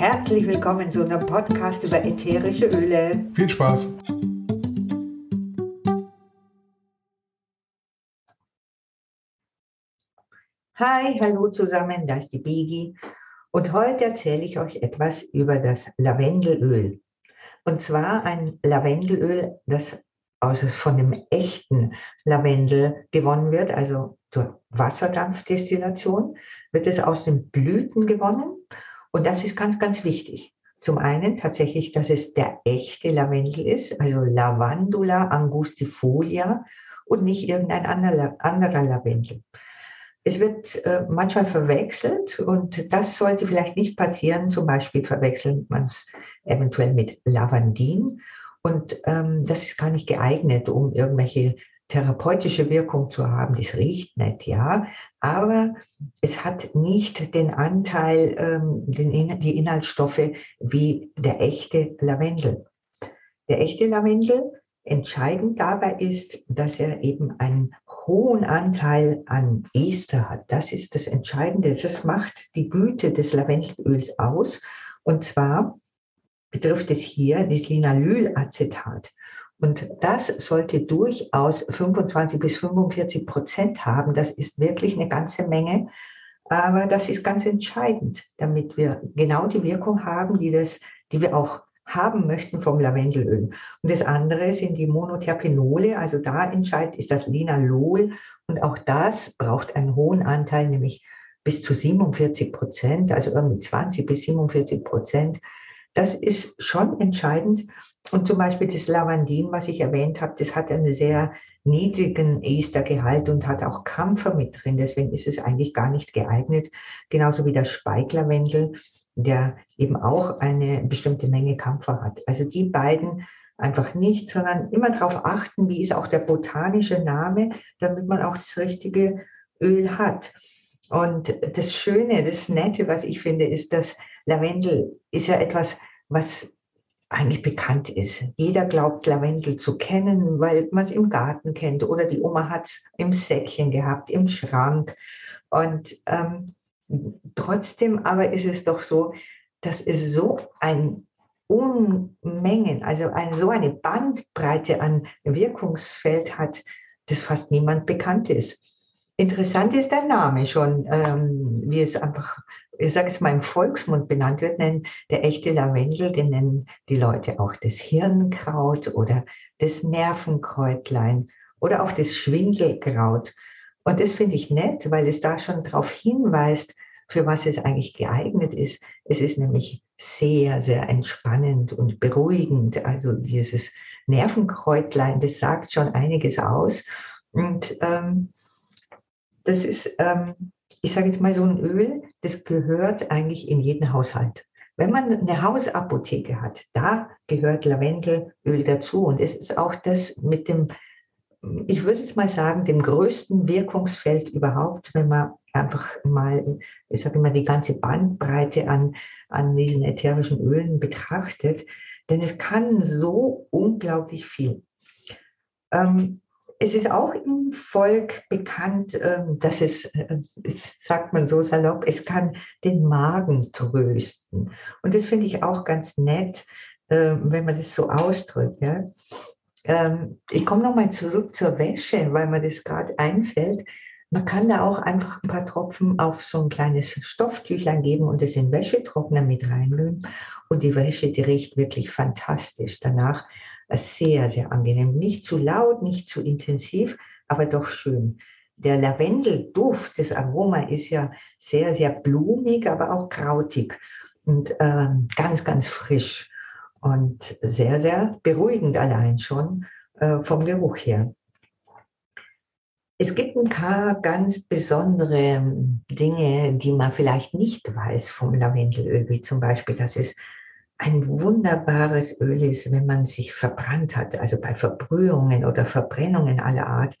Herzlich willkommen zu einem Podcast über ätherische Öle. Viel Spaß! Hi, hallo zusammen, da ist die Bigi. Und heute erzähle ich euch etwas über das Lavendelöl. Und zwar ein Lavendelöl, das aus, von dem echten Lavendel gewonnen wird, also durch Wasserdampfdestillation wird es aus den Blüten gewonnen. Und das ist ganz, ganz wichtig. Zum einen tatsächlich, dass es der echte Lavendel ist, also Lavandula angustifolia und nicht irgendein anderer, Lavendel. Es wird äh, manchmal verwechselt und das sollte vielleicht nicht passieren. Zum Beispiel verwechselt man es eventuell mit Lavandin und ähm, das ist gar nicht geeignet, um irgendwelche therapeutische Wirkung zu haben. Das riecht nett, ja, aber es hat nicht den Anteil, ähm, den, die Inhaltsstoffe wie der echte Lavendel. Der echte Lavendel, entscheidend dabei ist, dass er eben einen hohen Anteil an Ester hat. Das ist das Entscheidende. Das macht die Güte des Lavendelöls aus. Und zwar betrifft es hier das Linalylacetat. Und das sollte durchaus 25 bis 45 Prozent haben. Das ist wirklich eine ganze Menge. Aber das ist ganz entscheidend, damit wir genau die Wirkung haben, die, das, die wir auch haben möchten vom Lavendelöl. Und das andere sind die Monoterpenole. Also da entscheidet ist das Linalol. Und auch das braucht einen hohen Anteil, nämlich bis zu 47 Prozent, also irgendwie 20 bis 47 Prozent. Das ist schon entscheidend. Und zum Beispiel das Lavandin, was ich erwähnt habe, das hat einen sehr niedrigen Estergehalt und hat auch Kampfer mit drin. Deswegen ist es eigentlich gar nicht geeignet. Genauso wie der Speiklavendel, der eben auch eine bestimmte Menge Kampfer hat. Also die beiden einfach nicht, sondern immer darauf achten, wie ist auch der botanische Name, damit man auch das richtige Öl hat. Und das Schöne, das Nette, was ich finde, ist, dass Lavendel ist ja etwas, was eigentlich bekannt ist. Jeder glaubt, Lavendel zu kennen, weil man es im Garten kennt oder die Oma hat es im Säckchen gehabt, im Schrank. Und ähm, trotzdem aber ist es doch so, dass es so ein Unmengen, also ein, so eine Bandbreite an Wirkungsfeld hat, dass fast niemand bekannt ist. Interessant ist der Name schon, ähm, wie es einfach ich sage jetzt mal im Volksmund benannt wird, nennen der echte Lavendel, den nennen die Leute auch das Hirnkraut oder das Nervenkräutlein oder auch das Schwindelkraut. Und das finde ich nett, weil es da schon darauf hinweist, für was es eigentlich geeignet ist. Es ist nämlich sehr, sehr entspannend und beruhigend. Also dieses Nervenkräutlein, das sagt schon einiges aus. Und ähm, das ist ähm, ich sage jetzt mal so ein Öl, das gehört eigentlich in jeden Haushalt. Wenn man eine Hausapotheke hat, da gehört Lavendelöl dazu. Und es ist auch das mit dem, ich würde jetzt mal sagen, dem größten Wirkungsfeld überhaupt, wenn man einfach mal, ich sage immer, die ganze Bandbreite an, an diesen ätherischen Ölen betrachtet. Denn es kann so unglaublich viel. Ähm, es ist auch im Volk bekannt, ähm, dass es, äh, sagt man so salopp, es kann den Magen trösten. Und das finde ich auch ganz nett, ähm, wenn man das so ausdrückt. Ähm, ich komme nochmal zurück zur Wäsche, weil mir das gerade einfällt. Man kann da auch einfach ein paar Tropfen auf so ein kleines Stofftüchlein geben und es in Wäschetrockner mit reinrühren. Und die Wäsche, die riecht wirklich fantastisch danach sehr, sehr angenehm. Nicht zu laut, nicht zu intensiv, aber doch schön. Der Lavendelduft, das Aroma ist ja sehr, sehr blumig, aber auch krautig und äh, ganz, ganz frisch und sehr, sehr beruhigend allein schon äh, vom Geruch her. Es gibt ein paar ganz besondere Dinge, die man vielleicht nicht weiß vom Lavendelöl, wie zum Beispiel, dass es ein wunderbares Öl ist, wenn man sich verbrannt hat, also bei Verbrühungen oder Verbrennungen aller Art.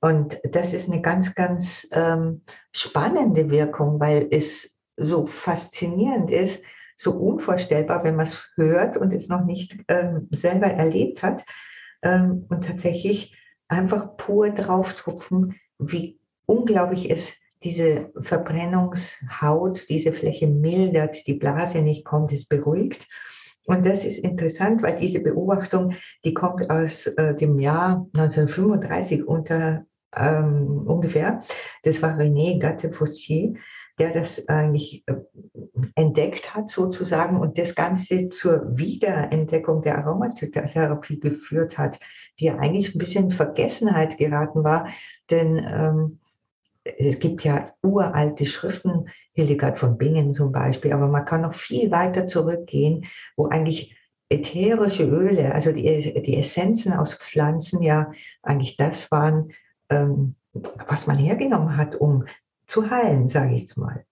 Und das ist eine ganz, ganz ähm, spannende Wirkung, weil es so faszinierend ist, so unvorstellbar, wenn man es hört und es noch nicht ähm, selber erlebt hat. Ähm, und tatsächlich einfach pur drauf tropfen, wie unglaublich es diese Verbrennungshaut, diese Fläche mildert, die Blase nicht kommt, es beruhigt. Und das ist interessant, weil diese Beobachtung, die kommt aus äh, dem Jahr 1935 unter ähm, ungefähr. Das war René Gatte-Fossier, der das eigentlich äh, entdeckt hat sozusagen und das Ganze zur Wiederentdeckung der Aromatherapie geführt hat, die ja eigentlich ein bisschen in Vergessenheit geraten war, denn ähm, es gibt ja uralte Schriften, Hildegard von Bingen zum Beispiel, aber man kann noch viel weiter zurückgehen, wo eigentlich ätherische Öle, also die, die Essenzen aus Pflanzen ja eigentlich das waren, ähm, was man hergenommen hat, um zu heilen, sage ich mal.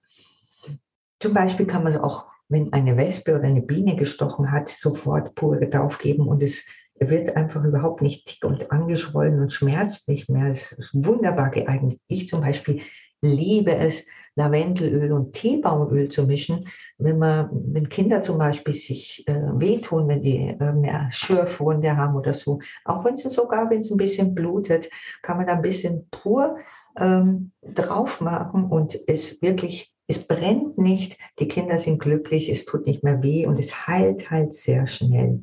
Zum Beispiel kann man es auch, wenn eine Wespe oder eine Biene gestochen hat, sofort pure draufgeben und es wird einfach überhaupt nicht dick und angeschwollen und schmerzt nicht mehr. Es ist wunderbar geeignet. Ich zum Beispiel liebe es, Lavendelöl und Teebaumöl zu mischen, wenn man, wenn Kinder zum Beispiel sich äh, wehtun, wenn die äh, mehr Schürfwunde haben oder so. Auch wenn es sogar, wenn ein bisschen blutet, kann man da ein bisschen pur ähm, drauf machen und es wirklich, es brennt nicht, die Kinder sind glücklich, es tut nicht mehr weh und es heilt halt sehr schnell.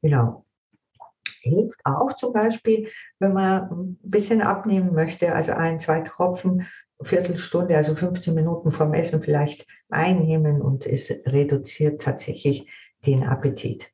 Genau hilft auch zum Beispiel, wenn man ein bisschen abnehmen möchte, also ein, zwei Tropfen, Viertelstunde, also 15 Minuten vom Essen vielleicht einnehmen und es reduziert tatsächlich den Appetit.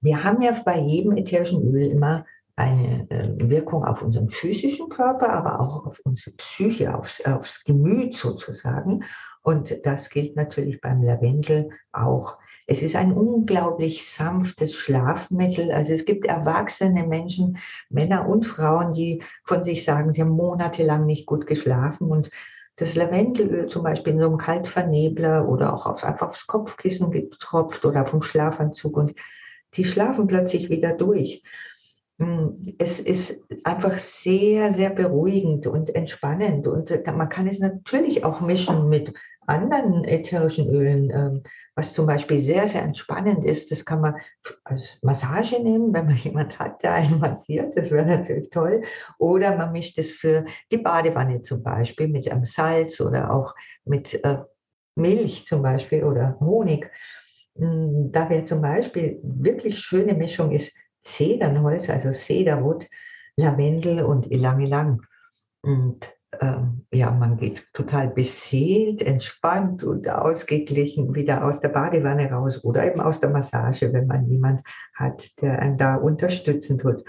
Wir haben ja bei jedem ätherischen Öl immer eine äh, Wirkung auf unseren physischen Körper, aber auch auf unsere Psyche, aufs, aufs Gemüt sozusagen. Und das gilt natürlich beim Lavendel auch. Es ist ein unglaublich sanftes Schlafmittel. Also es gibt erwachsene Menschen, Männer und Frauen, die von sich sagen, sie haben monatelang nicht gut geschlafen und das Lavendelöl zum Beispiel in so einem Kaltvernebler oder auch auf, einfach aufs Kopfkissen getropft oder vom Schlafanzug und die schlafen plötzlich wieder durch. Hm, es ist einfach sehr, sehr beruhigend und entspannend und man kann es natürlich auch mischen mit anderen ätherischen Ölen, ähm, was zum Beispiel sehr, sehr entspannend ist, das kann man als Massage nehmen, wenn man jemand hat, der einen massiert, das wäre natürlich toll. Oder man mischt es für die Badewanne zum Beispiel mit einem Salz oder auch mit äh, Milch zum Beispiel oder Honig. Hm, da wäre zum Beispiel wirklich schöne Mischung ist Zedernholz, also Cedarwood, Lavendel und Ilang Ilang. Und ja, man geht total beseelt, entspannt und ausgeglichen wieder aus der Badewanne raus oder eben aus der Massage, wenn man jemand hat, der einen da unterstützen tut.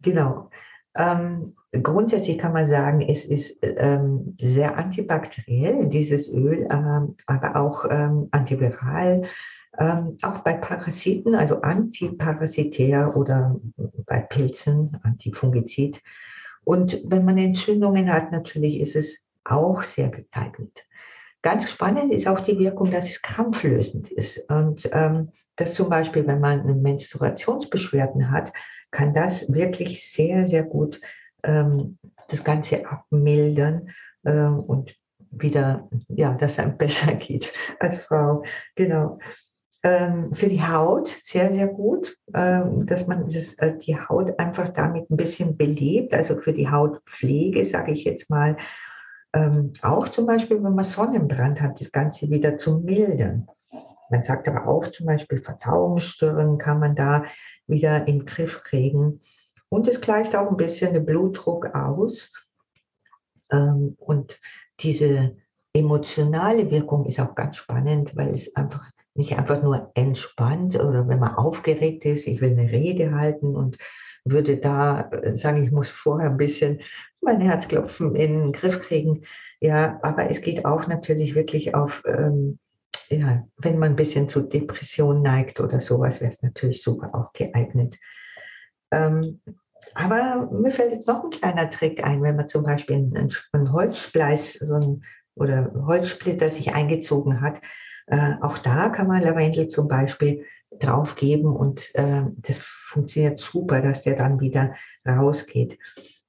Genau. Ähm, grundsätzlich kann man sagen, es ist ähm, sehr antibakteriell, dieses Öl, ähm, aber auch ähm, antiviral. Ähm, auch bei Parasiten, also antiparasitär oder bei Pilzen, antifungizid und wenn man Entzündungen hat, natürlich ist es auch sehr geeignet. Ganz spannend ist auch die Wirkung, dass es krampflösend ist. Und ähm, dass zum Beispiel, wenn man Menstruationsbeschwerden hat, kann das wirklich sehr, sehr gut ähm, das Ganze abmildern ähm, und wieder, ja, dass einem besser geht als Frau. Genau ähm, für die Haut sehr, sehr gut, ähm, dass man das, äh, die Haut einfach damit ein bisschen belebt, also für die Hautpflege, sage ich jetzt mal, ähm, auch zum Beispiel, wenn man Sonnenbrand hat, das Ganze wieder zu mildern. Man sagt aber auch zum Beispiel Verdauungsstörungen kann man da wieder in den Griff kriegen. Und es gleicht auch ein bisschen den Blutdruck aus. Ähm, und diese emotionale Wirkung ist auch ganz spannend, weil es einfach nicht einfach nur entspannt oder wenn man aufgeregt ist, ich will eine Rede halten und würde da äh, sagen, ich muss vorher ein bisschen mein Herzklopfen in den Griff kriegen. Ja, aber es geht auch natürlich wirklich auf, ähm, ja, wenn man ein bisschen zu Depression neigt oder sowas, wäre es natürlich super auch geeignet. Ähm, aber mir fällt jetzt noch ein kleiner Trick ein, wenn man zum Beispiel einen, einen Holzspleiß so ein, oder Holzsplitter sich eingezogen hat, äh, auch da kann man Lavendel zum Beispiel draufgeben und äh, das funktioniert super, dass der dann wieder rausgeht.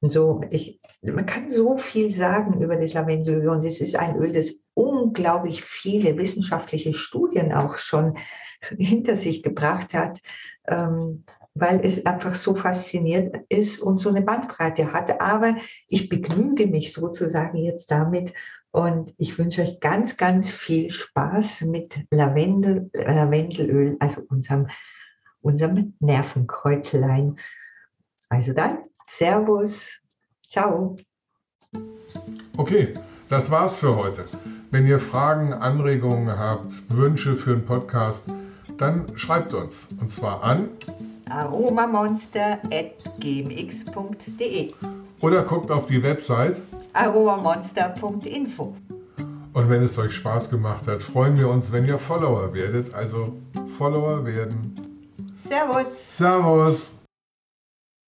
Und so, ich, man kann so viel sagen über das Lavendelöl und es ist ein Öl, das unglaublich viele wissenschaftliche Studien auch schon hinter sich gebracht hat. Ähm, weil es einfach so fasziniert ist und so eine Bandbreite hat. Aber ich begnüge mich sozusagen jetzt damit und ich wünsche euch ganz, ganz viel Spaß mit Lavendel, Lavendelöl, also unserem, unserem Nervenkräutlein. Also dann, Servus, ciao. Okay, das war's für heute. Wenn ihr Fragen, Anregungen habt, Wünsche für einen Podcast, dann schreibt uns. Und zwar an aromamonster.gmx.de oder guckt auf die Website aromamonster.info. Und wenn es euch Spaß gemacht hat, freuen wir uns, wenn ihr Follower werdet. Also Follower werden. Servus. Servus.